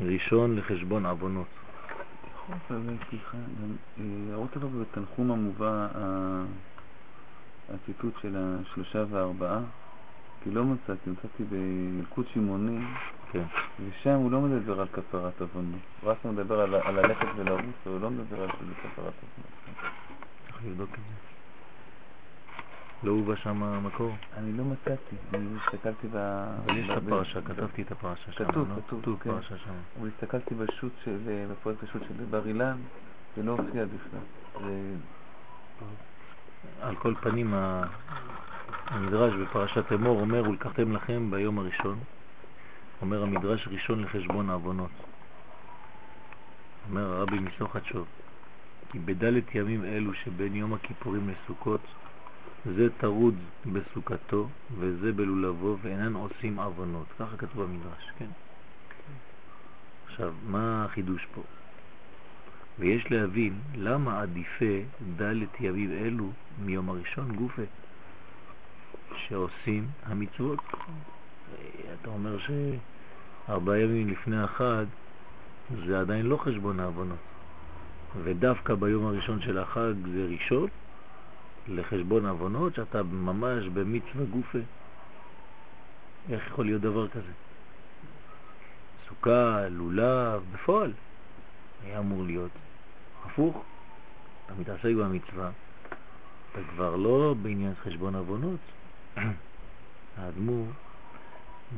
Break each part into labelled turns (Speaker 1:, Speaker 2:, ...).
Speaker 1: ראשון לחשבון עוונות.
Speaker 2: סליחה, להראות עליו בתנחום המובא הציטוט של השלושה והארבעה, כי לא מצאתי, מצאתי בילקוט שמעוני, כן. ושם הוא לא מדבר על כפרת עוונות. הוא רק מדבר על, על ללכת ולרוץ, הוא לא מדבר על כפרת עוונות.
Speaker 1: צריך לבדוק את זה. לא הובא שם המקור?
Speaker 2: אני לא מצאתי, אני הסתכלתי ב...
Speaker 1: אבל יש את הפרשה, כתבתי את הפרשה שם.
Speaker 2: כתוב, לא? כתוב,
Speaker 1: כן. פרשה שם.
Speaker 2: אבל הסתכלתי בשו"ת של, בפרויקט השו"ת של בר אילן, זה לא הופיע בכלל.
Speaker 1: על כל פנים, המדרש בפרשת אמור אומר, ולקחתם לכם ביום הראשון, אומר המדרש ראשון לחשבון העוונות. אומר הרבי מסוכת שוב, כי בדלת ימים אלו שבין יום הכיפורים לסוכות, זה טרוד בסוכתו וזה בלולבו ואינן עושים עוונות. ככה כתוב במדרש, כן? עכשיו, מה החידוש פה? ויש להבין למה עדיפה דלת ימים אלו מיום הראשון גופה שעושים המצוות. אתה אומר שארבעה ימים לפני החג זה עדיין לא חשבון העוונות ודווקא ביום הראשון של החג זה ראשון לחשבון עוונות שאתה ממש במצווה גופה. איך יכול להיות דבר כזה? סוכה, לולב, בפועל. היה אמור להיות הפוך. אתה מתעסק במצווה, אתה כבר לא בעניין חשבון עוונות. האדמו"ר,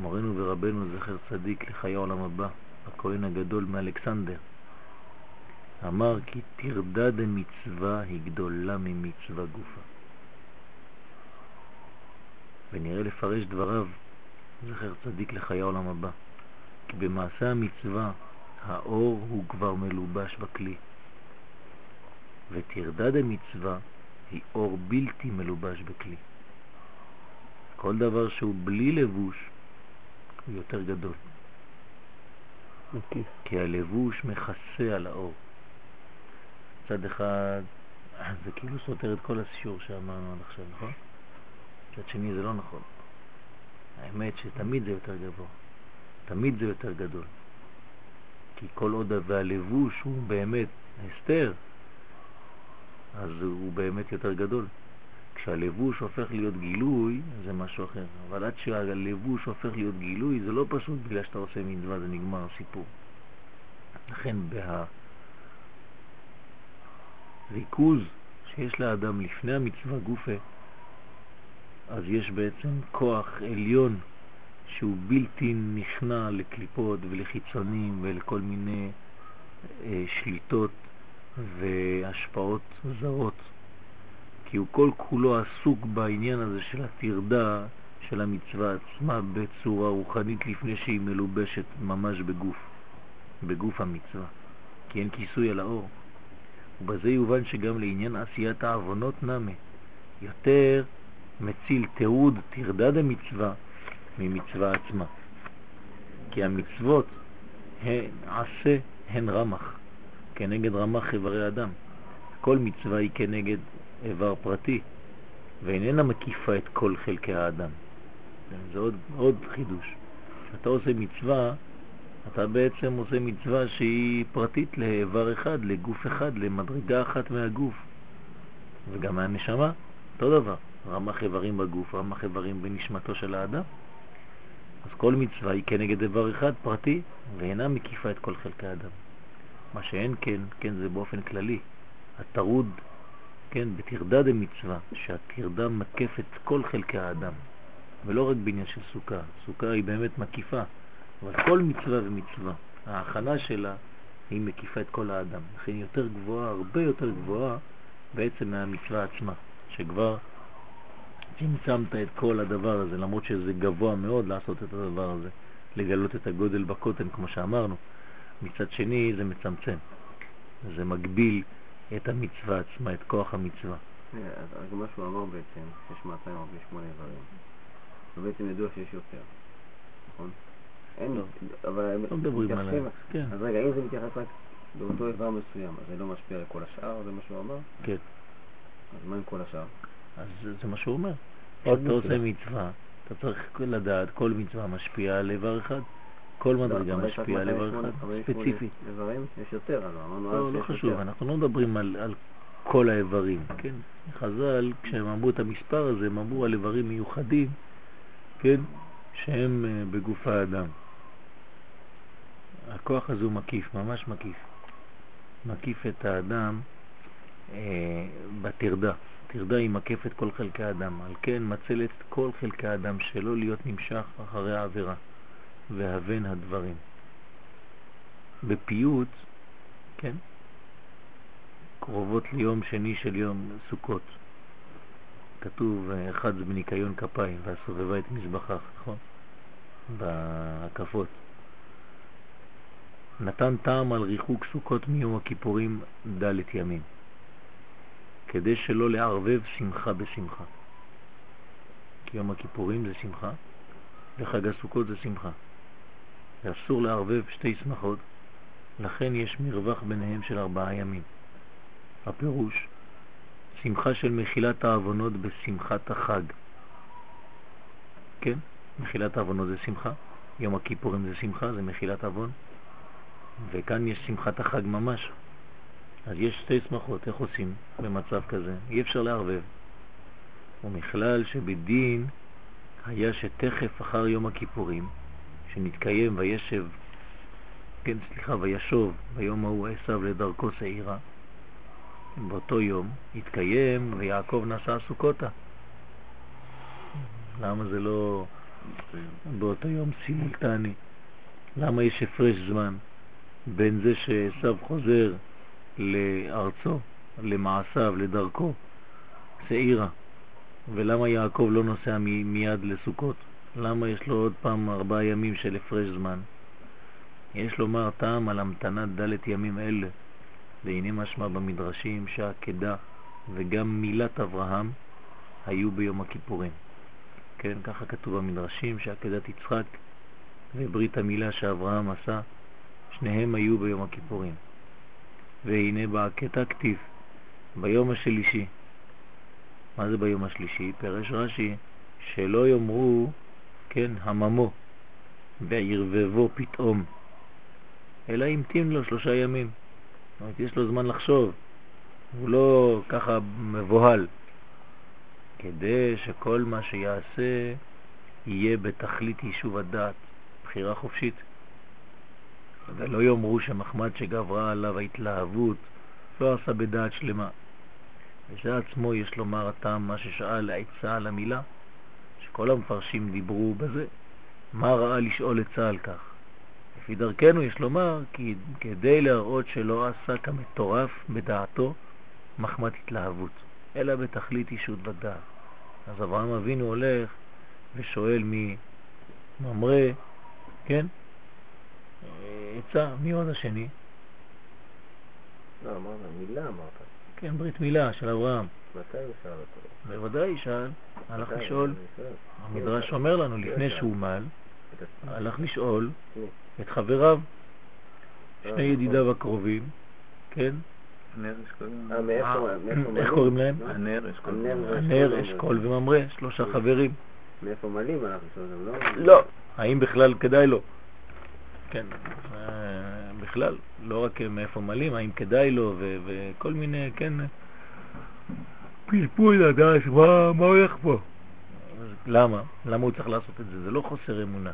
Speaker 1: מורנו ורבנו זכר צדיק לחיי העולם הבא, הכהן הגדול מאלכסנדר, אמר כי תרדה דמצווה היא גדולה ממצווה גופה. ונראה לפרש דבריו, זכר צדיק לחיי העולם הבא, כי במעשה המצווה האור הוא כבר מלובש בכלי, ותרדה דמצווה היא אור בלתי מלובש בכלי. כל דבר שהוא בלי לבוש הוא יותר גדול. Okay. כי הלבוש מכסה על האור. מצד אחד זה כאילו סותר את כל השיעור שאמרנו עד עכשיו, נכון? מצד שני זה לא נכון. האמת שתמיד זה יותר גבוה, תמיד זה יותר גדול. כי כל עוד והלבוש הוא באמת הסתר, אז הוא באמת יותר גדול. כשהלבוש הופך להיות גילוי, זה משהו אחר. אבל עד שהלבוש הופך להיות גילוי, זה לא פשוט בגלל שאתה עושה מצווה, זה נגמר הסיפור. לכן בריכוז שיש לאדם לפני המצווה גופה, אז יש בעצם כוח עליון שהוא בלתי נכנע לקליפות ולחיצונים ולכל מיני אה, שליטות והשפעות זרות. כי הוא כל כולו עסוק בעניין הזה של התרדה של המצווה עצמה בצורה רוחנית לפני שהיא מלובשת ממש בגוף, בגוף המצווה, כי אין כיסוי על האור. ובזה יובן שגם לעניין עשיית העוונות נמה, יותר מציל תיעוד תרדה דמצווה ממצווה עצמה. כי המצוות הן עשה הן רמח, כנגד רמח איברי אדם. כל מצווה היא כנגד איבר פרטי, ואיננה מקיפה את כל חלקי האדם. זה עוד, עוד חידוש. כשאתה עושה מצווה, אתה בעצם עושה מצווה שהיא פרטית לאיבר אחד, לגוף אחד, למדרגה אחת מהגוף. וגם מהנשמה, אותו דבר. רמח איברים בגוף, רמח איברים בנשמתו של האדם. אז כל מצווה היא כנגד איבר אחד פרטי, ואינה מקיפה את כל חלקי האדם. מה שאין כן, כן זה באופן כללי. הטרוד כן, בתרדה דמצווה, שהתרדה מקפת כל חלקי האדם, ולא רק בעניין של סוכה. סוכה היא באמת מקיפה, אבל כל מצווה ומצווה, ההכנה שלה היא מקיפה את כל האדם. לכן היא יותר גבוהה, הרבה יותר גבוהה בעצם מהמצווה עצמה, שכבר צמצמת את כל הדבר הזה, למרות שזה גבוה מאוד לעשות את הדבר הזה, לגלות את הגודל בקוטן, כמו שאמרנו. מצד שני זה מצמצם, זה מגביל את המצווה עצמה, את כוח המצווה.
Speaker 2: אז מה שהוא אמר בעצם, יש 248 איברים, ובעצם ידוע שיש יותר, נכון? אין,
Speaker 1: לא, אבל לא מדברים עליהם.
Speaker 2: כן. אז רגע, אם זה מתייחס רק באותו איבר מסוים, אז זה לא משפיע על כל השאר, זה מה שהוא אמר?
Speaker 1: כן.
Speaker 2: אז מה עם כל השאר?
Speaker 1: אז זה מה שהוא אומר. אתה עושה מצווה, אתה צריך לדעת, כל מצווה משפיעה על איבר אחד. כל מדרגה משפיעה על איבר אחד, ספציפית.
Speaker 3: איברים יש יותר, אז אמרנו
Speaker 1: לא, לא חשוב, אנחנו לא מדברים על, על כל האיברים, כן? חז"ל, כשהם אמרו את המספר הזה, הם אמרו על איברים מיוחדים, כן? שהם אה, בגוף האדם. הכוח הזה הוא מקיף, ממש מקיף. מקיף את האדם אה, בטרדה. טרדה היא מקפת כל חלקי האדם, על כן מצלת כל חלקי האדם שלא להיות נמשך אחרי העבירה והבן הדברים. בפיוט, כן, קרובות ליום שני של יום סוכות. כתוב, אחד זה בניקיון כפיים, והסובבה את מזבחך, נכון? בהקפות. נתן טעם על ריחוק סוכות מיום הכיפורים ד' ימים, כדי שלא לערבב שמחה בשמחה. כי יום הכיפורים זה שמחה, וחג הסוכות זה שמחה. ואסור לערבב שתי שמחות, לכן יש מרווח ביניהם של ארבעה ימים. הפירוש, שמחה של מחילת העוונות בשמחת החג. כן, מחילת העוונות זה שמחה, יום הכיפורים זה שמחה, זה מחילת עוון, וכאן יש שמחת החג ממש. אז יש שתי שמחות, איך עושים במצב כזה? אי אפשר לערבב. ומכלל שבדין היה שתכף אחר יום הכיפורים, שנתקיים וישב, כן, סליחה, וישוב ביום ההוא עשיו לדרכו שעירה, באותו יום התקיים ויעקב נסע סוכותה. למה זה לא באותו יום סימולטני? למה יש הפרש זמן בין זה שעשיו חוזר לארצו, למעשיו, לדרכו, שעירה, ולמה יעקב לא נוסע מיד לסוכות? למה יש לו עוד פעם ארבעה ימים של הפרש זמן? יש לומר טעם על המתנת דלת ימים אלה, והנה משמע במדרשים שהעקדה וגם מילת אברהם היו ביום הכיפורים. כן, ככה כתוב במדרשים שעקדת יצחק וברית המילה שאברהם עשה, שניהם היו ביום הכיפורים. והנה בעקתה כתיב, ביום השלישי. מה זה ביום השלישי? פרש רש"י, שלא יאמרו, כן, הממו, וירבבו פתאום, אלא המתין לו שלושה ימים. זאת אומרת, יש לו זמן לחשוב, הוא לא ככה מבוהל, כדי שכל מה שיעשה יהיה בתכלית יישוב הדעת, בחירה חופשית. ולא יאמרו שמחמד שגברה עליו ההתלהבות לא עשה בדעת שלמה. וזה עצמו יש לומר הטעם מה ששאל העצה על המילה, שכל המפרשים דיברו בזה, מה ראה לשאול עצה על כך? לפי דרכנו יש לומר כי כדי להראות שלא עשה כמטורף בדעתו מחמת התלהבות, אלא בתכלית אישות בדעת. אז אברהם אבינו הולך ושואל מממרה, כן? עצה, מי עוד השני?
Speaker 3: לא, אמרת, מילה אמרת.
Speaker 1: כן, ברית מילה של אברהם.
Speaker 3: מתי הוא שאל אותו?
Speaker 1: בוודאי שאל, הלך לשאול. המדרש אומר לנו, לפני שהוא מל, הלך לשאול את חבריו, שני ידידיו הקרובים, כן? איך קוראים להם?
Speaker 2: הנר, אשכול.
Speaker 1: הנר, אשכול וממרה, שלושה חברים.
Speaker 3: מאיפה הלך לשאול אותם,
Speaker 1: לא? לא. האם בכלל כדאי לו? כן, בכלל, לא רק מאיפה מלאים, האם כדאי לו וכל מיני, כן, פלפול לדעת מה הולך פה. למה? למה הוא צריך לעשות את זה? זה לא חוסר אמונה.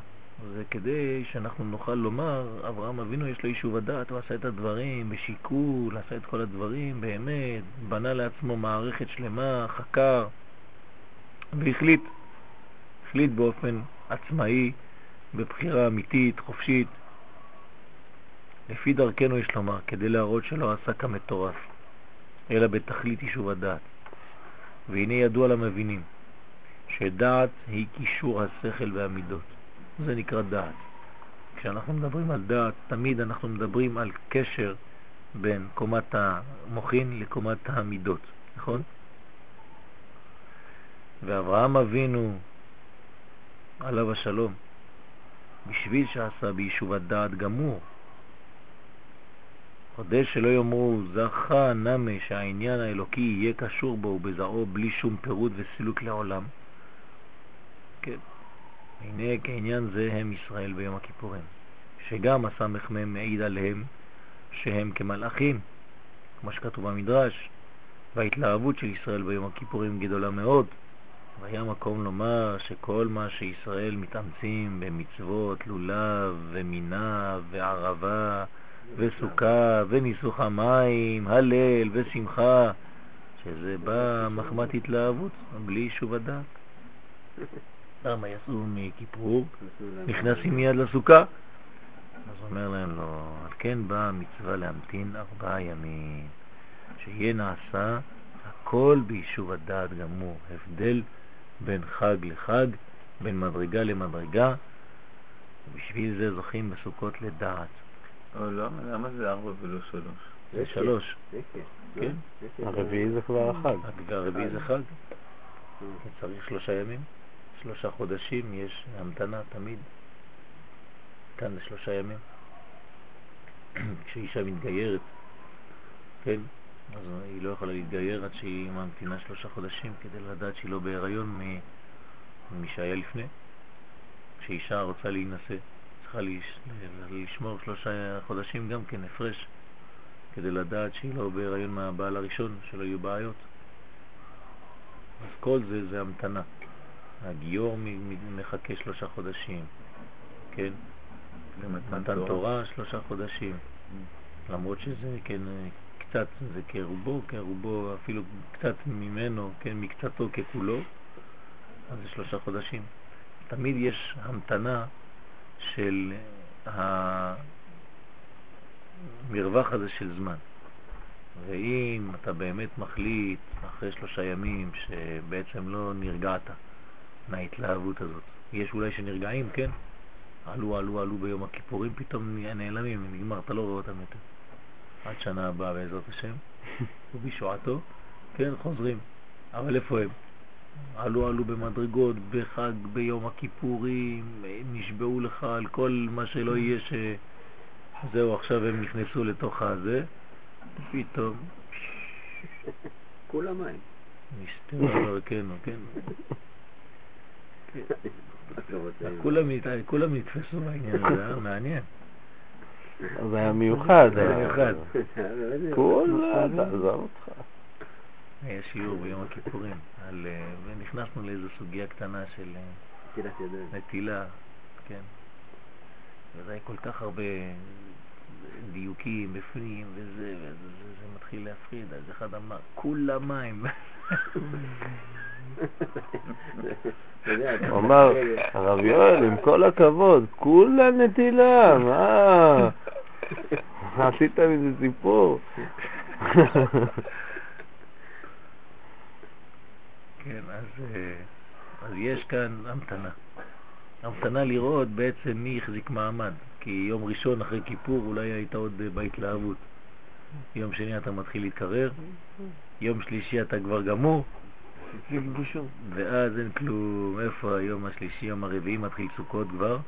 Speaker 1: זה כדי שאנחנו נוכל לומר, אברהם אבינו יש לו יישוב הדעת, הוא עשה את הדברים בשיקול, עשה את כל הדברים באמת, בנה לעצמו מערכת שלמה, חקר, והחליט, החליט באופן עצמאי, בבחירה אמיתית, חופשית. לפי דרכנו יש לומר, כדי להראות שלא עשה כמטורף, אלא בתכלית יישוב הדעת. והנה ידוע למבינים, שדעת היא קישור השכל והמידות. זה נקרא דעת. כשאנחנו מדברים על דעת, תמיד אנחנו מדברים על קשר בין קומת המוחין לקומת המידות, נכון? ואברהם אבינו, עליו השלום, בשביל שעשה ביישוב הדעת גמור, כדי שלא יאמרו זכה נמה שהעניין האלוקי יהיה קשור בו ובזרעו בלי שום פירוט וסילוק לעולם. כן. הנה כעניין זה הם ישראל ביום הכיפורים. שגם הסמ"ם מעיד עליהם שהם כמלאכים, כמו שכתוב במדרש, וההתלהבות של ישראל ביום הכיפורים גדולה מאוד. והיה מקום לומר שכל מה שישראל מתאמצים במצוות לולב ומינה וערבה וסוכה וניסוך המים, הלל ושמחה, שזה בא מחמת התלהבות, בלי שוב הדעת. למה יצאו מכיפור? נכנסים מיד לסוכה. אז אומר להם לו, על כן באה המצווה להמתין ארבעה ימים, שיהיה נעשה הכל ביישוב הדעת גמור, הבדל בין חג לחג, בין מדרגה למדרגה, ובשביל זה זוכים בסוכות לדעת.
Speaker 2: למה זה ארבע ולא שלוש?
Speaker 1: זה שלוש. כן.
Speaker 4: הרביעי זה כבר החג.
Speaker 1: הרביעי זה חג. צריך שלושה ימים, שלושה חודשים, יש המתנה תמיד. כאן זה שלושה ימים. כשאישה מתגיירת, כן, אז היא לא יכולה להתגייר עד שהיא ממתינה שלושה חודשים כדי לדעת שהיא לא בהיריון ממי שהיה לפני. כשאישה רוצה להינשא, צריכה לשמור שלושה חודשים גם כן הפרש, כדי לדעת שהיא לא בהיריון מהבעל הראשון, שלא יהיו בעיות. אז כל זה זה המתנה. הגיור מחכה שלושה חודשים, כן? מתן תורה שלושה חודשים. Mm. למרות שזה כן קצת, זה כרובו, כרובו, אפילו קצת ממנו, כן, מקצתו ככולו, אז זה שלושה חודשים. תמיד יש המתנה של המרווח הזה של זמן. ואם אתה באמת מחליט אחרי שלושה ימים שבעצם לא נרגעת מההתלהבות הזאת, יש אולי שנרגעים, כן? עלו, עלו, עלו ביום הכיפורים, פתאום נעלמים, נגמר, אתה לא רואה אותם יותר. עד שנה הבאה בעזרת השם, ובישועתו, כן, חוזרים. אבל איפה הם? עלו עלו במדרגות, בחג, ביום הכיפורים, נשבעו לך על כל מה שלא יהיה ש... זהו, עכשיו הם נכנסו לתוך הזה, פתאום...
Speaker 3: כולם מים.
Speaker 1: נסתר, כן, כן. כולם נתפסו בעניין הזה, מעניין.
Speaker 4: זה היה מיוחד.
Speaker 1: זה היה מיוחד.
Speaker 4: כולה, תעזוב אותך.
Speaker 1: היה שיעור ביום הכיפורים, ונכנסנו לאיזו סוגיה קטנה של נטילה, כן. וזה היה כל כך הרבה דיוקים בפנים וזה, וזה מתחיל להפחיד. אז אחד אמר, כולה מים.
Speaker 4: הוא אמר, הרב יואל, עם כל הכבוד, כולה נטילה, מה? עשית מזה סיפור.
Speaker 1: כן, אז, אה, אז יש כאן המתנה. המתנה לראות בעצם מי החזיק מעמד, כי יום ראשון אחרי כיפור אולי היית עוד בהתלהבות. יום שני אתה מתחיל להתקרר, יום שלישי אתה כבר גמור, ואז אין כלום, איפה היום השלישי, יום הרביעי מתחיל סוכות כבר?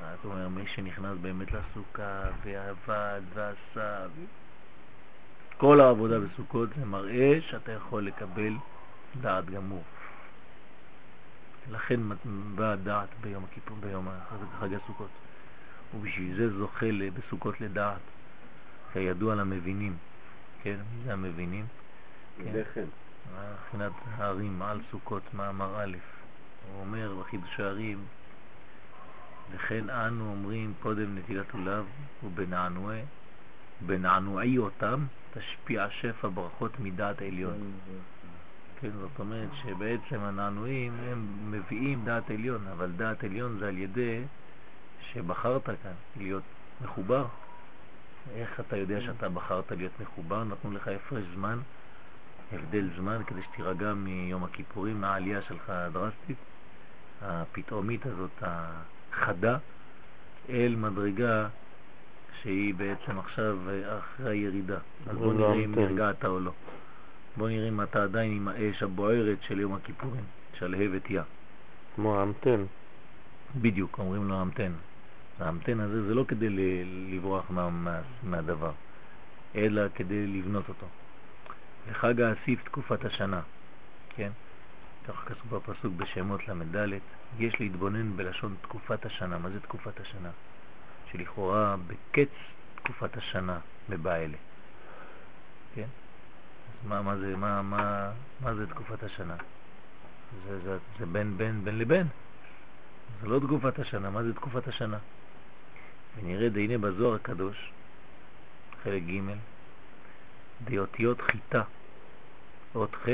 Speaker 1: זאת אומרת, מי שנכנס באמת לסוכה ועבד ועשה, כל העבודה בסוכות זה מראה שאתה יכול לקבל דעת גמור. לכן באה דעת ביום הכיפור, ביום חג הסוכות. ובשביל זה זוכה בסוכות לדעת, כידוע למבינים. כן, מי זה המבינים?
Speaker 3: כן.
Speaker 1: מבחינת הערים על סוכות, מאמר א', הוא אומר בחידוש הערים, וכן אנו אומרים קודם נטילת עולב ובנענועי, בנענועי אותם תשפיע שפע ברכות מדעת עליון. כן, זאת אומרת שבעצם הנענועים הם מביאים דעת עליון, אבל דעת עליון זה על ידי שבחרת כאן להיות מחובר. איך אתה יודע שאתה בחרת להיות מחובר? נתנו לך הפרש זמן הבדל זמן כדי שתירגע מיום הכיפורים, מהעלייה שלך הדרסטית, הפתאומית הזאת, החדה, אל מדרגה שהיא בעצם עכשיו אחרי הירידה. אז בוא נראה אם נרגעת או לא. בוא נראה אם אתה עדיין עם האש הבוערת של יום הכיפורים, שלהבת יא.
Speaker 4: כמו האמתן.
Speaker 1: בדיוק, אומרים לו האמתן. האמתן הזה זה לא כדי לברוח מה, מה, מהדבר, אלא כדי לבנות אותו. לחג האסיף תקופת השנה, כן? כך כתוב בפסוק בשמות ל"ד, יש להתבונן בלשון תקופת השנה. מה זה תקופת השנה? שלכאורה בקץ תקופת השנה בבעלה. כן? מה, מה, זה, מה, מה, מה זה תקופת השנה? זה, זה, זה בין בין בין לבין. זה לא תקופת השנה, מה זה תקופת השנה? ונראה דהנה בזוהר הקדוש, חלק ג', דיותיות חיטה, אות ח'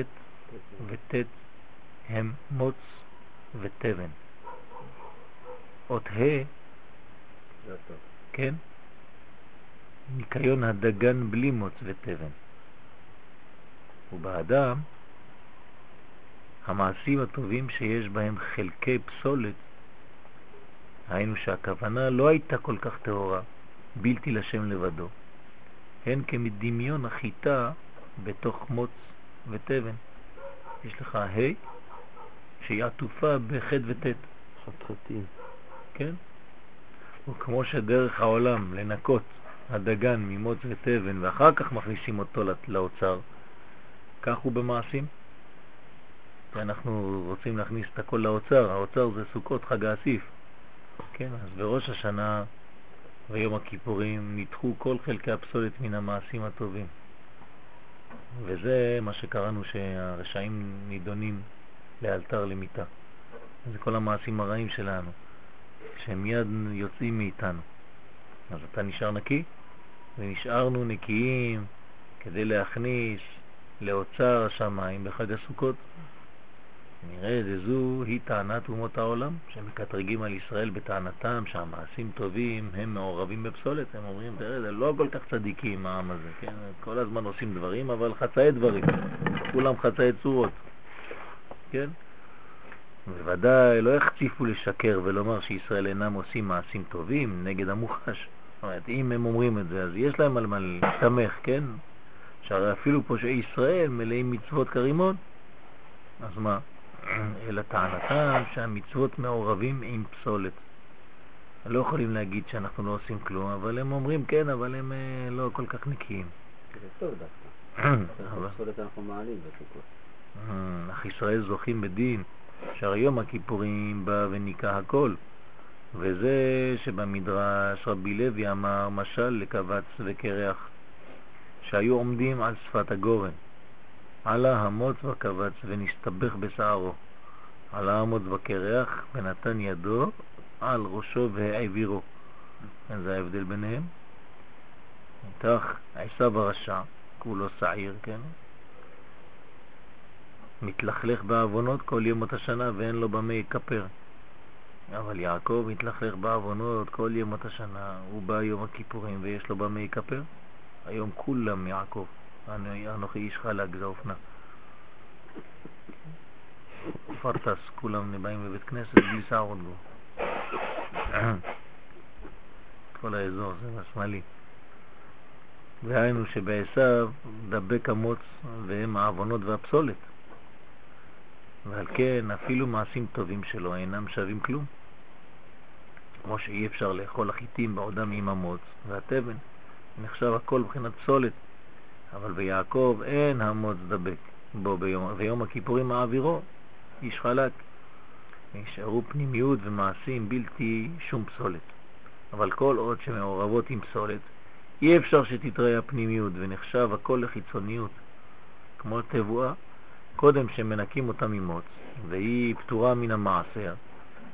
Speaker 1: וט' הם מוץ ותבן. אות ה', כן, ניקיון הדגן בלי מוץ ותבן. ובאדם, המעשים הטובים שיש בהם חלקי פסולת, היינו שהכוונה לא הייתה כל כך טהורה, בלתי לשם לבדו, הן כמדמיון החיטה בתוך מוץ ותבן. יש לך ה' שהיא עטופה בח' וט'.
Speaker 4: חתחתים.
Speaker 1: כן? וכמו שדרך העולם לנקות הדגן ממוץ ותבן ואחר כך מכניסים אותו לאוצר, כך הוא במעשים. אנחנו רוצים להכניס את הכל לאוצר, האוצר זה סוכות חג האסיף. כן, אז בראש השנה ויום הכיפורים נדחו כל חלקי הפסולת מן המעשים הטובים. וזה מה שקראנו שהרשעים נידונים לאלתר למיטה. זה כל המעשים הרעים שלנו, שהם מיד יוצאים מאיתנו. אז אתה נשאר נקי, ונשארנו נקיים כדי להכניס לאוצר השמיים בחג הסוכות. נראה זו היא טענת אומות העולם, שמקטרגים על ישראל בטענתם שהמעשים טובים הם מעורבים בפסולת. הם אומרים, תראה, זה לא כל כך צדיקים העם הזה, כן? כל הזמן עושים דברים, אבל חצאי דברים. כולם חצאי צורות, כן? בוודאי לא יחציפו לשקר ולומר שישראל אינם עושים מעשים טובים נגד המוחש. זאת אומרת, אם הם אומרים את זה, אז יש להם על מה להסתמך, כן? שהרי אפילו פושעי ישראל מלאים מצוות כרימון. אז מה? אלא טענתם שהמצוות מעורבים עם פסולת. לא יכולים להגיד שאנחנו לא עושים כלום, אבל הם אומרים כן, אבל הם אה, לא כל כך נקיים.
Speaker 3: זה טוב דווקא. פסולת אנחנו מעלים בסוכות.
Speaker 1: אה, אך ישראל זוכים בדין, שהרי יום הכיפורים בא וניקה הכל. וזה שבמדרש רבי לוי אמר משל לקבץ וקרח, שהיו עומדים על שפת הגורן. עלה המוץ וקבץ ונסתבך בשערו. עלה המוץ וקרח ונתן ידו על ראשו והעבירו. זה ההבדל ביניהם. כך עשיו הרשע, כולו שעיר, כן? מתלכלך בעוונות כל ימות השנה ואין לו במה יכפר. אבל יעקב מתלכלך בעוונות כל ימות השנה, הוא בא יום הכיפורים ויש לו במה יכפר. היום כולם יעקב. אנוכי איש חלק זה אופנה. פרטס, כולם באים בבית כנסת בלי שערות בו. כל האזור זה השמאלי. והיינו שבעשיו דבק המוץ והם העוונות והפסולת. ועל כן אפילו מעשים טובים שלו אינם שווים כלום. כמו שאי אפשר לאכול החיטים בעודם עם המוץ והתבן, נחשב הכל מבחינת פסולת. אבל ביעקב אין המוץ דבק בו ביום, ויום הכיפורים מעבירו, איש חלק. נשארו פנימיות ומעשים בלתי שום פסולת. אבל כל עוד שמעורבות עם פסולת, אי אפשר שתתראה הפנימיות ונחשב הכל לחיצוניות, כמו תבואה, קודם שמנקים אותה ממוץ, והיא פטורה מן המעשר,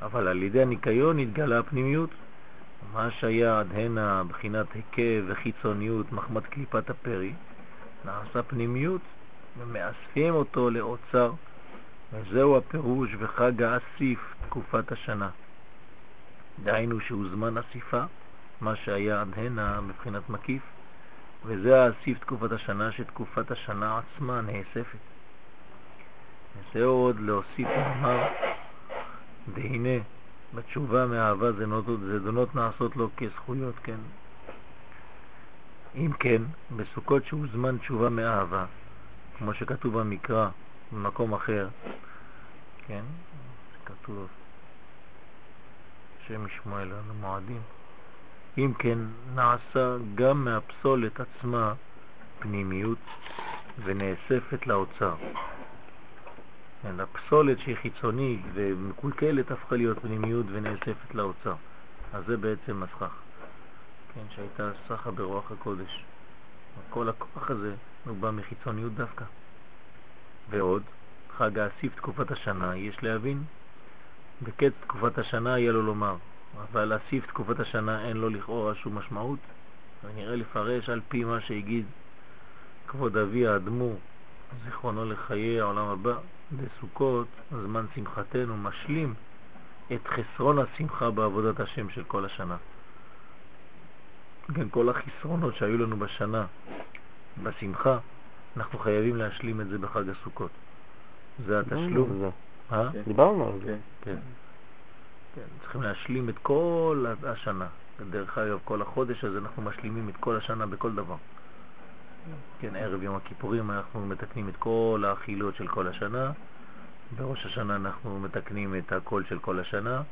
Speaker 1: אבל על ידי הניקיון התגלה הפנימיות. מה שהיה עד הנה בחינת היקב וחיצוניות מחמת קליפת הפרי, נעשה פנימיות ומאספים אותו לאוצר, וזהו הפירוש וחג האסיף תקופת השנה. דהיינו שהוא זמן אסיפה, מה שהיה עד הנה מבחינת מקיף, וזה האסיף תקופת השנה שתקופת השנה עצמה נאספת. וזה עוד להוסיף ולומר, והנה בתשובה מאהבה זדונות נעשות לו כזכויות, כן, אם כן, בסוכות שהוא זמן תשובה מאהבה, כמו שכתוב במקרא במקום אחר, כן, כתוב שם שמואל על המועדים, אם כן נעשה גם מהפסולת עצמה פנימיות ונאספת לאוצר. כן, הפסולת שהיא חיצונית ומקולקלת הפכה להיות פנימיות ונאספת לאוצר. אז זה בעצם הסכך. כן, שהייתה סחה ברוח הקודש. כל הכוח הזה הוא בא מחיצוניות דווקא. ועוד, חג האסיף תקופת השנה, יש להבין, בקץ תקופת השנה יהיה לו לומר, אבל אסיף תקופת השנה אין לו לכאורה שום משמעות, ונראה לפרש על פי מה שהגיד כבוד אבי האדמו"ר, זיכרונו לחיי העולם הבא, בסוכות, זמן שמחתנו, משלים את חסרון השמחה בעבודת השם של כל השנה. כן, כל החסרונות שהיו לנו בשנה, בשמחה, אנחנו חייבים להשלים את זה בחג הסוכות. זה התשלום.
Speaker 4: אה? דיברנו על זה.
Speaker 1: כן. כן, צריכים להשלים את כל השנה. דרך אגב, כל החודש הזה אנחנו משלימים את כל השנה בכל דבר. כן, ערב יום הכיפורים אנחנו מתקנים את כל האכילות של כל השנה, בראש השנה אנחנו מתקנים את הכל של כל השנה.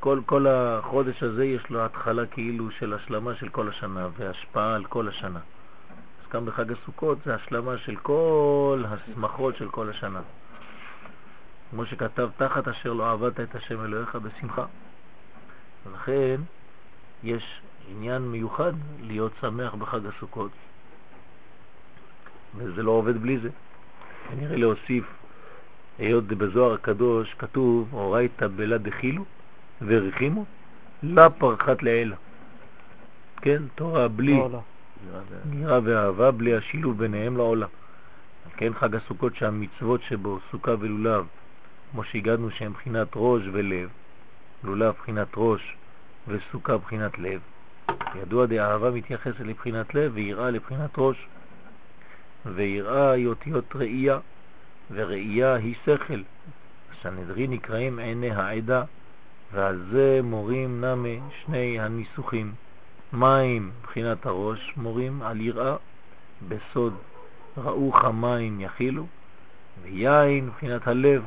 Speaker 1: כל, כל החודש הזה יש לו התחלה כאילו של השלמה של כל השנה והשפעה על כל השנה. אז גם בחג הסוכות זה השלמה של כל השמחות של כל השנה. כמו שכתב, תחת אשר לא עבדת את השם אלוהיך בשמחה. ולכן יש עניין מיוחד להיות שמח בחג הסוכות, וזה לא עובד בלי זה. כנראה להוסיף, היות בזוהר הקדוש כתוב, אורייתא בלה דחילו ורחימו, לה פרחת לעילה. כן, תורה בלי גירה ואהבה, בלי השילוב ביניהם לעולה. כן, חג הסוכות שהמצוות שבו, סוכה ולולב, כמו שהגענו שהם בחינת ראש ולב, לולב בחינת ראש וסוכה בחינת לב. ידוע דאהבה מתייחסת לבחינת לב ויראה לבחינת ראש. ויראה היא אותיות ראייה, וראייה היא שכל. הסנהדרין נקראים עיני העדה, ועל זה מורים נמי שני הניסוחים. מים בחינת הראש מורים על יראה, בסוד ראו חמיים יכילו, ויין בחינת הלב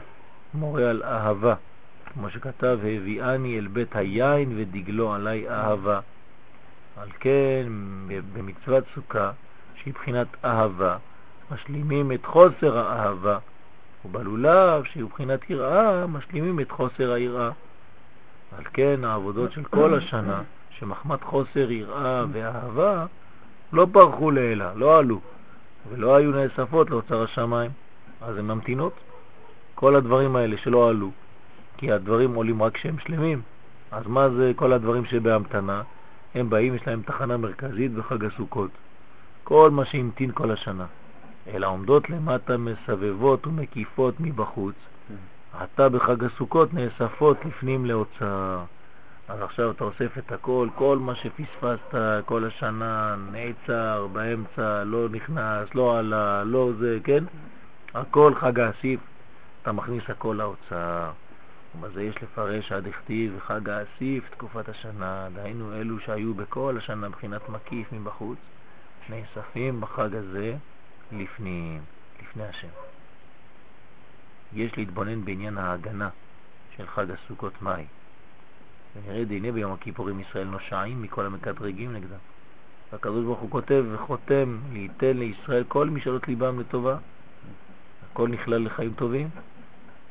Speaker 1: מורה על אהבה, כמו שכתב, הביאני אל בית היין ודגלו עלי אהבה. על כן, במצוות סוכה, שהיא בחינת אהבה, משלימים את חוסר האהבה, ובלולב, שהיא בחינת יראה, משלימים את חוסר היראה. על כן, העבודות של כל השנה, שמחמת חוסר יראה ואהבה, לא פרחו לאלה, לא עלו, ולא היו נאספות לאוצר השמיים, אז הן ממתינות. כל הדברים האלה שלא עלו, כי הדברים עולים רק כשהם שלמים, אז מה זה כל הדברים שבהמתנה? הם באים, יש להם תחנה מרכזית בחג הסוכות. כל מה שהמתין כל השנה. אלא עומדות למטה מסבבות ומקיפות מבחוץ. עתה בחג הסוכות נאספות לפנים לאוצר. אז עכשיו אתה אוסף את הכל, כל מה שפספסת כל השנה נעצר, באמצע, לא נכנס, לא עלה, לא זה, כן? הכל חג האסיף. אתה מכניס הכל לאוצר. ובזה יש לפרש עד הכתיב חג האסיף תקופת השנה, דהיינו אלו שהיו בכל השנה מבחינת מקיף מבחוץ, נאספים בחג הזה לפנים, לפני השם. יש להתבונן בעניין ההגנה של חג הסוכות מאי. ונראה דיני ביום הכיפורים ישראל נושעים מכל המקטרגים נגדם. והקדוש ברוך הוא כותב וחותם ליתן לישראל כל משאלות ליבם לטובה. הכל נכלל לחיים טובים,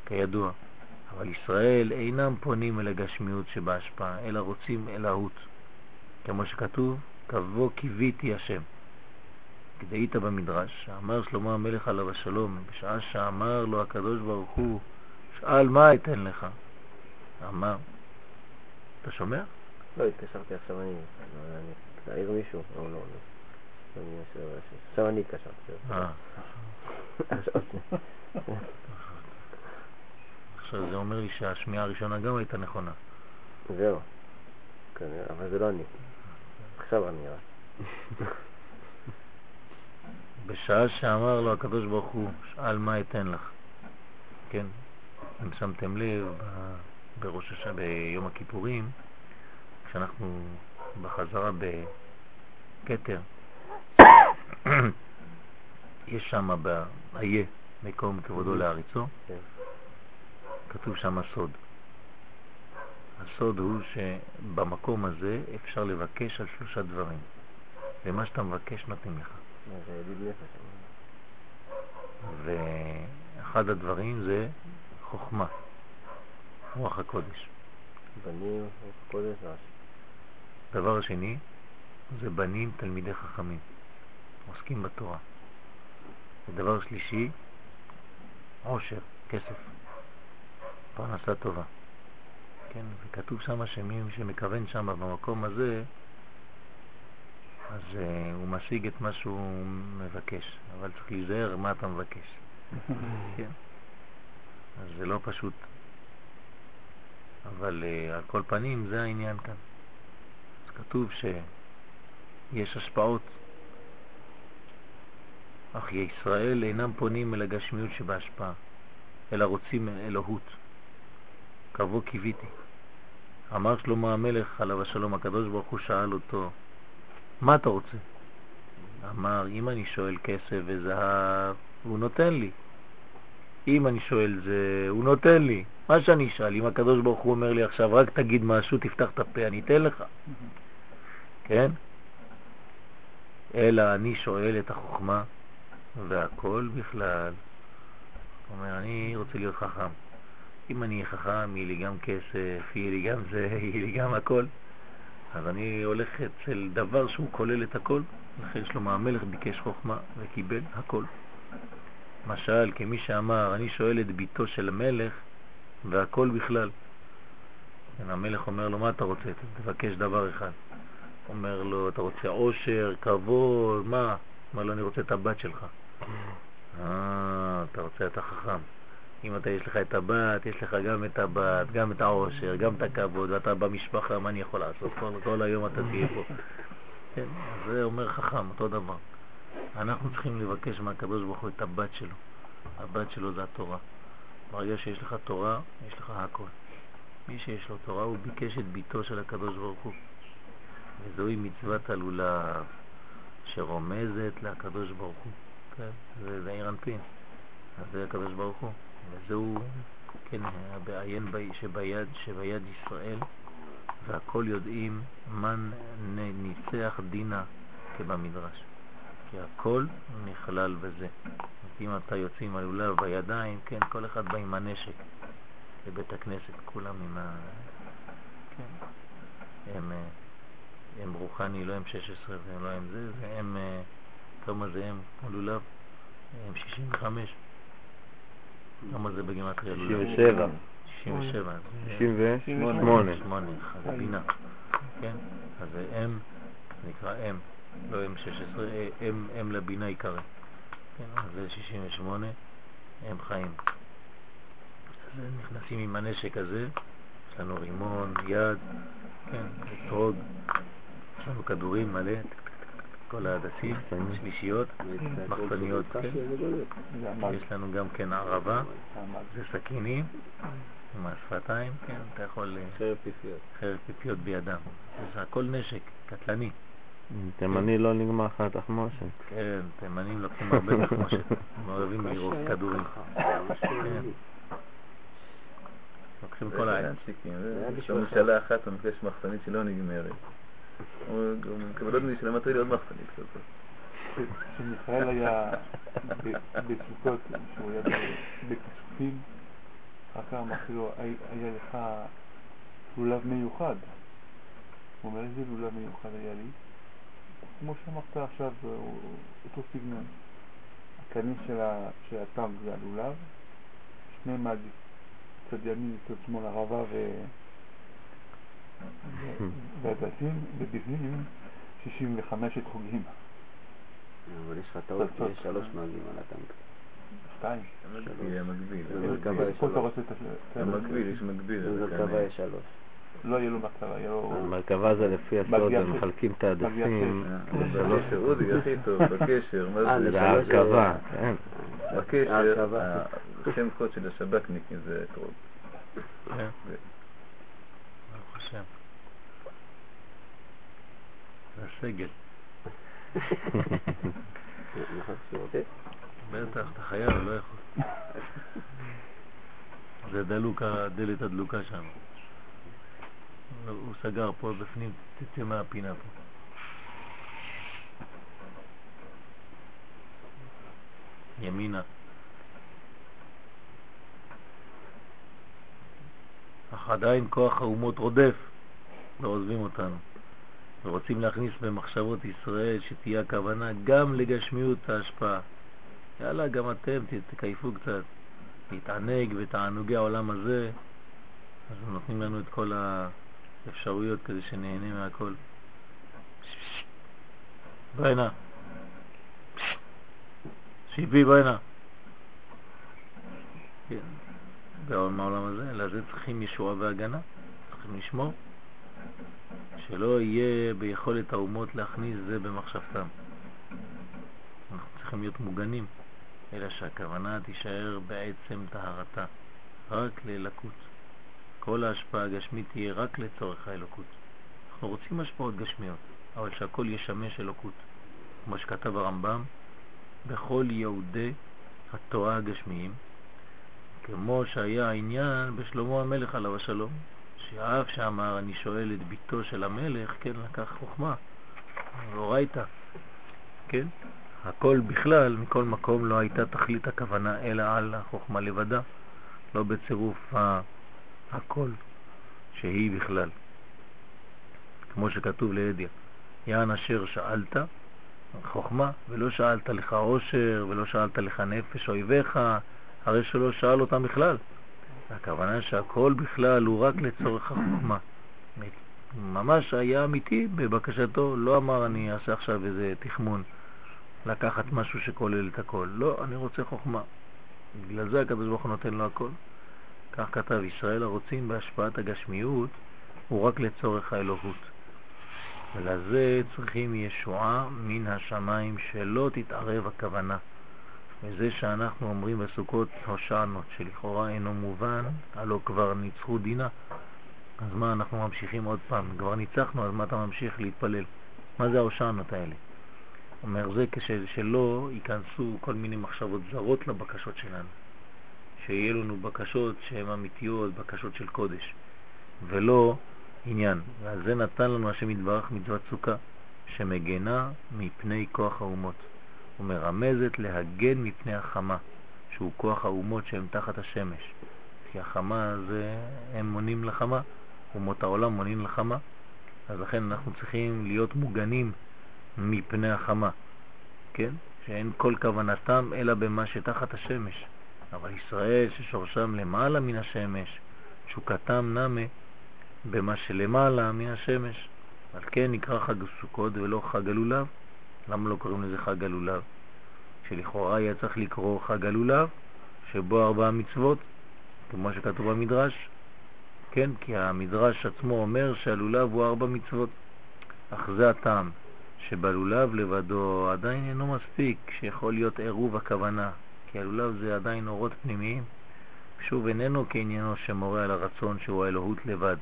Speaker 1: כידוע. אבל ישראל אינם פונים אל הגשמיות שבהשפעה, אלא רוצים אל ההות. כמו שכתוב, כבוא קיוויתי השם. כדאית במדרש, שאמר שלמה המלך עליו השלום, בשעה שאמר לו הקדוש ברוך הוא, שאל מה אתן לך? אמר, אתה שומע?
Speaker 3: לא, התקשרתי עכשיו אני, להעיר מישהו, לא, לא, לא. עכשיו אני התקשרתי. אה.
Speaker 1: עכשיו זה אומר לי שהשמיעה הראשונה גם הייתה נכונה.
Speaker 3: זהו, אבל זה לא אני. עכשיו אני רואה.
Speaker 1: בשעה שאמר לו הקדוש ברוך הוא, שאל מה אתן לך. כן, אם שמתם לב, בראש השנה, ביום הכיפורים, כשאנחנו בחזרה בכתר, יש שם באיה מקום כבודו לאריצו, כן. כתוב שם סוד. הסוד הוא שבמקום הזה אפשר לבקש על שלושה דברים, ומה שאתה מבקש נותנים לך. ואחד הדברים זה חוכמה, רוח הקודש.
Speaker 3: בנים, רוח הקודש,
Speaker 1: דבר שני, זה בנים תלמידי חכמים, עוסקים בתורה. ודבר שלישי, עושר, כסף, פרנסה טובה. כן, וכתוב שם שמי שמכוון שם במקום הזה, אז uh, הוא משיג את מה שהוא מבקש, אבל צריך להיזהר מה אתה מבקש. כן. אז זה לא פשוט. אבל uh, על כל פנים זה העניין כאן. אז כתוב שיש השפעות, אך ישראל אינם פונים אל הגשמיות שבהשפעה, אלא רוצים אלוהות. קרבו קיוויתי. אמר שלמה המלך עליו השלום, הקדוש ברוך הוא שאל אותו, מה אתה רוצה? אמר, אם אני שואל כסף וזהב, הוא נותן לי. אם אני שואל זה, הוא נותן לי. מה שאני אשאל, אם הקדוש ברוך הוא אומר לי עכשיו, רק תגיד משהו, תפתח את הפה, אני אתן לך. כן? אלא אני שואל את החוכמה והכל בכלל. הוא אומר, אני רוצה להיות חכם. אם אני חכם, יהיה לי גם כסף, יהיה לי גם זה, יהיה לי גם הכל. אז אני הולך אצל דבר שהוא כולל את הכל, לכן שלמה המלך ביקש חוכמה וקיבל הכל. משל, כמי שאמר, אני שואל את ביתו של המלך והכל בכלל. כן, המלך אומר לו, מה אתה רוצה? תבקש דבר אחד. אומר לו, אתה רוצה עושר, כבוד, מה? אומר לו, אני רוצה את הבת שלך. אה, אתה רוצה, אתה חכם. אם אתה יש לך את הבת, יש לך גם את הבת, גם את העושר, גם את הכבוד, ואתה במשפחה, מה אני יכול לעשות? כל, כל היום אתה תהיה פה. כן, זה אומר חכם, אותו דבר. אנחנו צריכים לבקש מהקדוש ברוך הוא את הבת שלו. הבת שלו זה התורה. ברגע שיש לך תורה, יש לך הכל. מי שיש לו תורה, הוא ביקש את ביתו של הקדוש ברוך הוא. וזוהי מצוות הלולב, שרומזת לקדוש ברוך הוא. כן, זה, זה עיר אנפין. אז זה הקדוש ברוך הוא. וזהו, כן, הבעיין שביד, שביד ישראל, והכל יודעים מן ניצח דינה כבמדרש. כי הכל נכלל בזה. אם אתה יוצא עם הלולב בידיים, כן, כל אחד בא עם הנשק לבית הכנסת, כולם עם ה... כן. הם, הם רוחני, לא הם 16 והם לא הם זה, והם, כמה זה הם, הלולב, הם 65. כמה זה בגימטריה?
Speaker 4: 67.
Speaker 1: 67.
Speaker 4: 68.
Speaker 1: 8, זה בינה. כן? אז זה אם, נקרא אם, לא אם 16, אם, אם לבינה עיקרי. כן, אז זה 68, אם חיים. אז נכנסים עם הנשק הזה, יש לנו רימון, יד, כן, אתרוג, יש לנו כדורים מלא, כל ההדסים, שלישיות, מחסניות, כן. יש לנו גם כן ערבה, זה סכינים, עם השפתיים, כן, אתה יכול...
Speaker 3: חרב פיפיות.
Speaker 1: חרב פיפיות בידם. זה הכל נשק, קטלני.
Speaker 4: תימני לא נגמר לך התחמושת.
Speaker 1: כן, תימנים לוקחים הרבה תחמושת, הם אוהבים לירוק כדורים. כן. לוקחים כל העץ.
Speaker 2: יש לו משאלה אחת, הוא מבקש מחסנית שלא נגמרת. מישהו, למטרי לי עוד מחסנית כזאת.
Speaker 5: כשמיכאל היה בסוכות, כשהוא היה בכסופים, אחר כך אמרתי לו, היה לך לולב מיוחד. הוא אומר, איזה לולב מיוחד היה לי? כמו שאמרת עכשיו, אותו סגנון. הקנים של הטנק זה הלולב, שני מד, צד ימין, צד שמאל, ערבה ו... והדתים, ובפנים 65 אתרוגים.
Speaker 3: אבל יש לך טעות, יש שלוש מעגים על הטנק.
Speaker 5: שתיים.
Speaker 2: המקביל,
Speaker 5: את.
Speaker 2: המקביל, יש מקביל.
Speaker 3: במרכבה יש שלוש.
Speaker 5: לא יהיה לו מרכבה, יהיה לו...
Speaker 4: המרכבה זה לפי הסוד, הם. מחלקים את ההדסים.
Speaker 2: זה לא שאודי הכי טוב, בקשר, מה
Speaker 3: אה,
Speaker 2: זה?
Speaker 3: זה
Speaker 4: ההרכבה, כן.
Speaker 2: בקשר. השם קוד של השב"כניקים זה קרוב.
Speaker 1: השם. זה הסגל.
Speaker 3: נכון?
Speaker 1: בטח, אתה חייב, לא יכול. זה דלוק, הדלת הדלוקה שם. הוא סגר פה בפנים, תצא מהפינה פה. ימינה. אך עדיין כוח האומות רודף, לא עוזבים אותנו. ורוצים להכניס במחשבות ישראל שתהיה הכוונה גם לגשמיות ההשפעה. יאללה, גם אתם תקייפו קצת, להתענג בתענוגי העולם הזה, אז נותנים לנו את כל האפשרויות כדי שנהנה מהכל. בואי נא. שיבי, בואי. כן. בעולם הזה, לזה צריכים ישועה והגנה, צריכים לשמור, שלא יהיה ביכולת האומות להכניס זה במחשבתם. אנחנו צריכים להיות מוגנים, אלא שהכוונה תישאר בעצם טהרתה, רק ללקות. כל ההשפעה הגשמית תהיה רק לצורך האלוקות. אנחנו רוצים השפעות גשמיות, אבל שהכל ישמש אלוקות. כמו שכתב הרמב"ם, בכל יהודי התורה הגשמיים, כמו שהיה העניין בשלמה המלך עליו השלום, שאף שאמר אני שואל את ביתו של המלך, כן, לקח חוכמה, ואורייתא, כן? הכל בכלל, מכל מקום לא הייתה תכלית הכוונה אלא על החוכמה לבדה, לא בצירוף הכל שהיא בכלל. כמו שכתוב לידיה, יען אשר שאלת חוכמה, ולא שאלת לך עושר, ולא שאלת לך נפש אויביך, הרי שלא שאל אותם בכלל. הכוונה שהכל בכלל הוא רק לצורך החוכמה. ממש היה אמיתי בבקשתו, לא אמר אני אעשה עכשיו איזה תחמון, לקחת משהו שכולל את הכל. לא, אני רוצה חוכמה. בגלל זה הקדוש ברוך הוא נותן לו הכל. כך כתב ישראל הרוצים בהשפעת הגשמיות הוא רק לצורך האלוהות. ולזה צריכים ישועה מן השמיים שלא תתערב הכוונה. וזה שאנחנו אומרים בסוכות הושענות, שלכאורה אינו מובן, הלא כבר ניצחו דינה. אז מה, אנחנו ממשיכים עוד פעם, כבר ניצחנו, אז מה אתה ממשיך להתפלל? מה זה ההושענות האלה? אומר זה כשלא ייכנסו כל מיני מחשבות זרות לבקשות שלנו. שיהיה לנו בקשות שהן אמיתיות, בקשות של קודש, ולא עניין. ועל זה נתן לנו השם יתברך מצוות סוכה, שמגנה מפני כוח האומות. ומרמזת להגן מפני החמה, שהוא כוח האומות שהם תחת השמש. כי החמה זה, הם מונים לחמה, אומות העולם מונים לחמה, אז לכן אנחנו צריכים להיות מוגנים מפני החמה, כן? שאין כל כוונתם אלא במה שתחת השמש. אבל ישראל ששורשם למעלה מן השמש, תשוקתם נמה במה שלמעלה מן השמש. על כן נקרא חג הסוכות ולא חג הלולב. למה לא קוראים לזה חג הלולב? שלכאורה היה צריך לקרוא חג הלולב, שבו ארבע מצוות, כמו שכתוב במדרש, כן, כי המדרש עצמו אומר שהלולב הוא ארבע מצוות. אך זה הטעם, שבלולב לבדו עדיין אינו מספיק, שיכול להיות עירוב הכוונה, כי הלולב זה עדיין אורות פנימיים. שוב, איננו כעניינו שמורה על הרצון שהוא האלוהות לבד,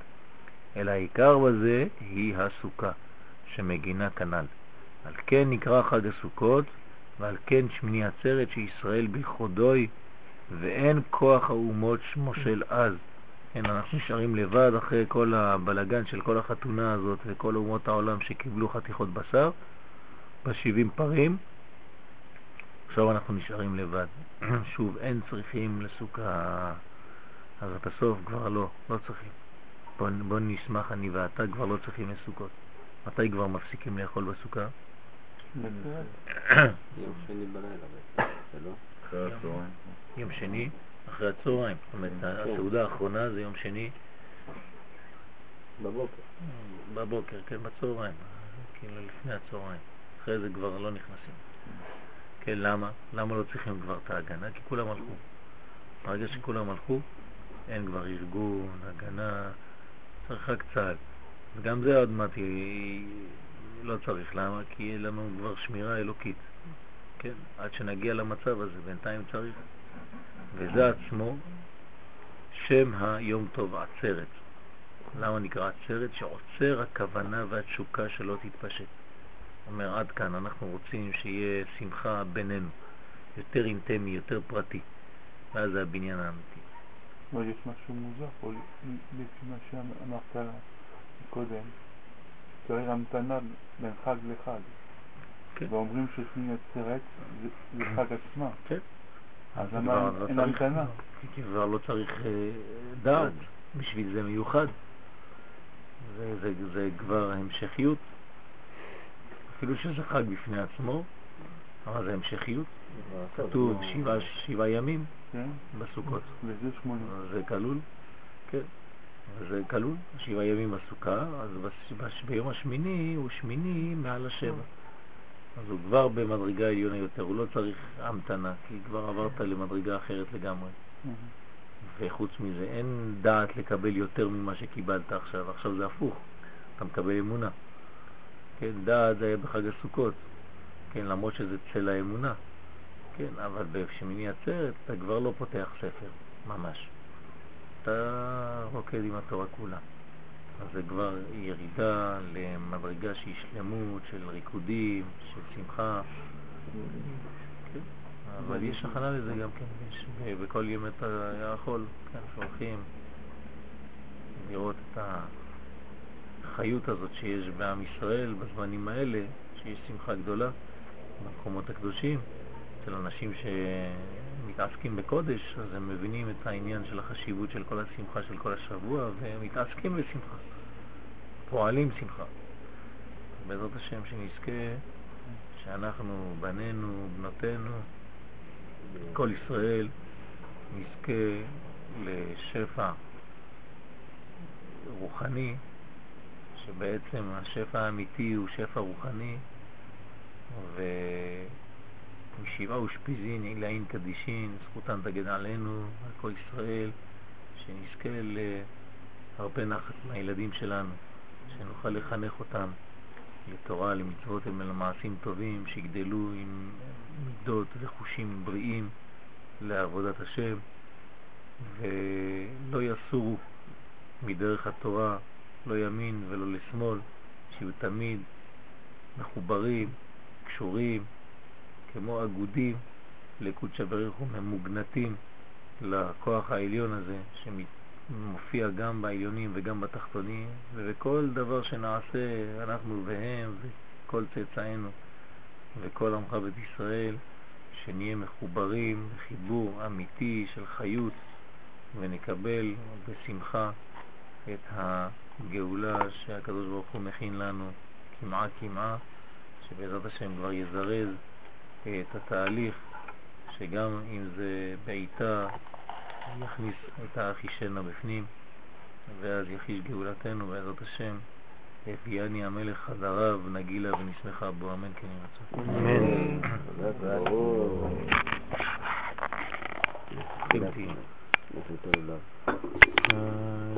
Speaker 1: אלא העיקר בזה היא הסוכה, שמגינה כנ"ל. על כן נקרא חג הסוכות, ועל כן שמיני עצרת שישראל בכחודוי, ואין כוח האומות מושל אז. כן, אנחנו נשארים לבד אחרי כל הבלגן של כל החתונה הזאת וכל אומות העולם שקיבלו חתיכות בשר בשבעים פרים. עכשיו אנחנו נשארים לבד. שוב, אין צריכים לסוכה, אז בסוף כבר לא, לא צריכים. בוא, בוא נשמח אני ואתה כבר לא צריכים לסוכות. מתי כבר מפסיקים לאכול בסוכה?
Speaker 3: יום שני בלילה לא?
Speaker 2: אחרי הצהריים.
Speaker 1: יום שני אחרי הצהריים. זאת אומרת, הסעודה האחרונה זה יום שני
Speaker 3: בבוקר.
Speaker 1: בבוקר, כן, בצהריים. כאילו לפני הצהריים. אחרי זה כבר לא נכנסים. כן, למה? למה לא צריכים כבר את ההגנה? כי כולם הלכו. ברגע שכולם הלכו, אין כבר ארגון, הגנה, צריך רק צה"ל. וגם זה עוד מעט לא צריך, למה? כי יהיה לנו כבר שמירה אלוקית. כן, עד שנגיע למצב הזה, בינתיים צריך. וזה עצמו שם היום טוב עצרת. למה נקרא עצרת? שעוצר הכוונה והתשוקה שלא תתפשט. אומר עד כאן, אנחנו רוצים שיהיה שמחה בינינו, יותר אינטמי, יותר פרטי, ואז זה הבניין האמיתי.
Speaker 5: יש משהו מוזר פה, לפי מה שאמרת קודם, צריך המתנה בין חג לחג.
Speaker 1: כן.
Speaker 5: ואומרים ששמי עצרת זה חג עצמה.
Speaker 1: כן.
Speaker 5: אז למה
Speaker 1: לא
Speaker 5: אין
Speaker 1: צריך-
Speaker 5: המתנה?
Speaker 1: כבר לא צריך אה, דעת, בשביל זה מיוחד. זה, זה, זה כבר המשכיות, אפילו שזה חג בפני עצמו, אבל זה המשכיות. כתוב
Speaker 3: לא-
Speaker 1: שבעה, שבעה ימים
Speaker 5: כן?
Speaker 1: בסוכות.
Speaker 5: וזה שמונה.
Speaker 1: זה כלול, כן, זה כלול, שבעה ימים בסוכה, אז ביום השמיני הוא שמיני מעל השבע. אז הוא כבר במדרגה עליונה יותר, הוא לא צריך המתנה, כי כבר עברת למדרגה אחרת לגמרי. וחוץ מזה, אין דעת לקבל יותר ממה שקיבלת עכשיו, עכשיו זה הפוך, אתה מקבל אמונה. כן, דעת זה היה בחג הסוכות, כן, למרות שזה צל האמונה. כן, אבל בשמיני עצרת אתה כבר לא פותח ספר, ממש. אתה רוקד עם התורה כולה. אז זה כבר ירידה למדרגה שהיא שלמות של ריקודים, של שמחה. אבל יש הכנה לזה גם כן, יש בכל ימי החול, כן, שהולכים לראות את החיות הזאת שיש בעם ישראל בזמנים האלה, שיש שמחה גדולה במקומות הקדושים, אצל אנשים שמתעסקים בקודש, אז הם מבינים את העניין של החשיבות של כל השמחה של כל השבוע, והם מתעסקים בשמחה, פועלים שמחה. בעזרת השם שנזכה שאנחנו, בנינו, בנותינו, כל ישראל, נזכה לשפע רוחני, שבעצם השפע האמיתי הוא שפע רוחני, ומשבעה אושפיזין עילאין קדישין, זכותן תגן עלינו, על כל ישראל, שנזכה להרבה נחת מהילדים שלנו, שנוכל לחנך אותם לתורה, למצוות ולמעשים טובים, שיגדלו עם מידות וחושים בריאים לעבודת השם, ולא יסורו מדרך התורה, לא ימין ולא לשמאל, שיהיו תמיד מחוברים, קשורים, כמו אגודים לקודשא בריך הוא ממוגנטים לכוח העליון הזה שמופיע גם בעליונים וגם בתחתונים ובכל דבר שנעשה אנחנו והם וכל צאצאינו וכל עמך בית ישראל שנהיה מחוברים בחיבור אמיתי של חיות ונקבל בשמחה את הגאולה שהקדוש ברוך הוא מכין לנו כמעה כמעה שבעזרת השם כבר יזרז את התהליך שגם אם זה בעיטה יכניס את האחישנה בפנים ואז יחיש גאולתנו בעזרת השם הביאני המלך חזריו נגילה ונשמחה בו. אמן כן ירצה
Speaker 4: אמן.